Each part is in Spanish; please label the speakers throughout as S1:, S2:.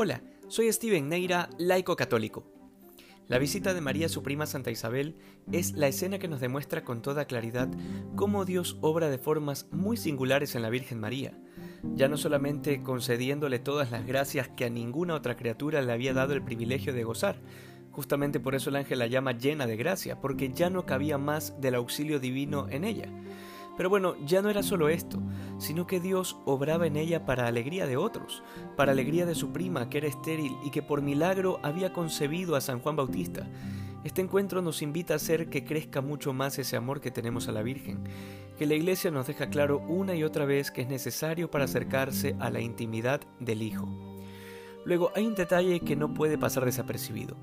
S1: Hola, soy Steven Neira, laico católico. La visita de María a su prima Santa Isabel es la escena que nos demuestra con toda claridad cómo Dios obra de formas muy singulares en la Virgen María, ya no solamente concediéndole todas las gracias que a ninguna otra criatura le había dado el privilegio de gozar, justamente por eso el ángel la llama llena de gracia, porque ya no cabía más del auxilio divino en ella, pero bueno, ya no era solo esto, sino que Dios obraba en ella para alegría de otros, para alegría de su prima, que era estéril y que por milagro había concebido a San Juan Bautista. Este encuentro nos invita a hacer que crezca mucho más ese amor que tenemos a la Virgen, que la Iglesia nos deja claro una y otra vez que es necesario para acercarse a la intimidad del Hijo. Luego hay un detalle que no puede pasar desapercibido,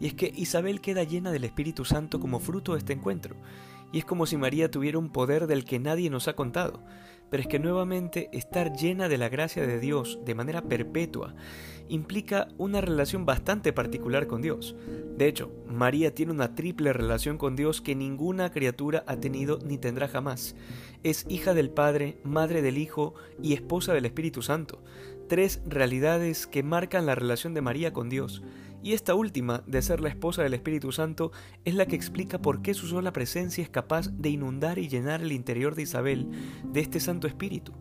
S1: y es que Isabel queda llena del Espíritu Santo como fruto de este encuentro, y es como si María tuviera un poder del que nadie nos ha contado. Pero es que nuevamente estar llena de la gracia de Dios de manera perpetua implica una relación bastante particular con Dios. De hecho, María tiene una triple relación con Dios que ninguna criatura ha tenido ni tendrá jamás. Es hija del Padre, madre del Hijo y esposa del Espíritu Santo. Tres realidades que marcan la relación de María con Dios y esta última, de ser la esposa del Espíritu Santo, es la que explica por qué su sola presencia es capaz de inundar y llenar el interior de Isabel de este Santo Espíritu.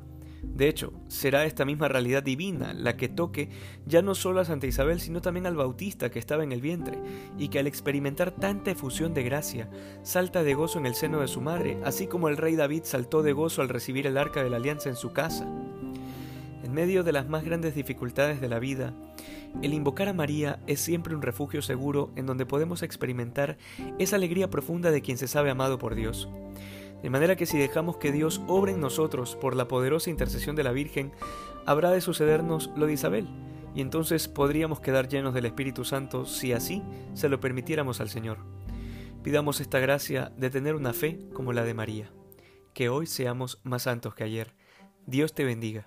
S1: De hecho, será esta misma realidad divina la que toque ya no solo a Santa Isabel, sino también al Bautista que estaba en el vientre, y que al experimentar tanta efusión de gracia, salta de gozo en el seno de su madre, así como el rey David saltó de gozo al recibir el arca de la alianza en su casa. En medio de las más grandes dificultades de la vida, el invocar a María es siempre un refugio seguro en donde podemos experimentar esa alegría profunda de quien se sabe amado por Dios. De manera que si dejamos que Dios obre en nosotros por la poderosa intercesión de la Virgen, habrá de sucedernos lo de Isabel, y entonces podríamos quedar llenos del Espíritu Santo si así se lo permitiéramos al Señor. Pidamos esta gracia de tener una fe como la de María. Que hoy seamos más santos que ayer. Dios te bendiga.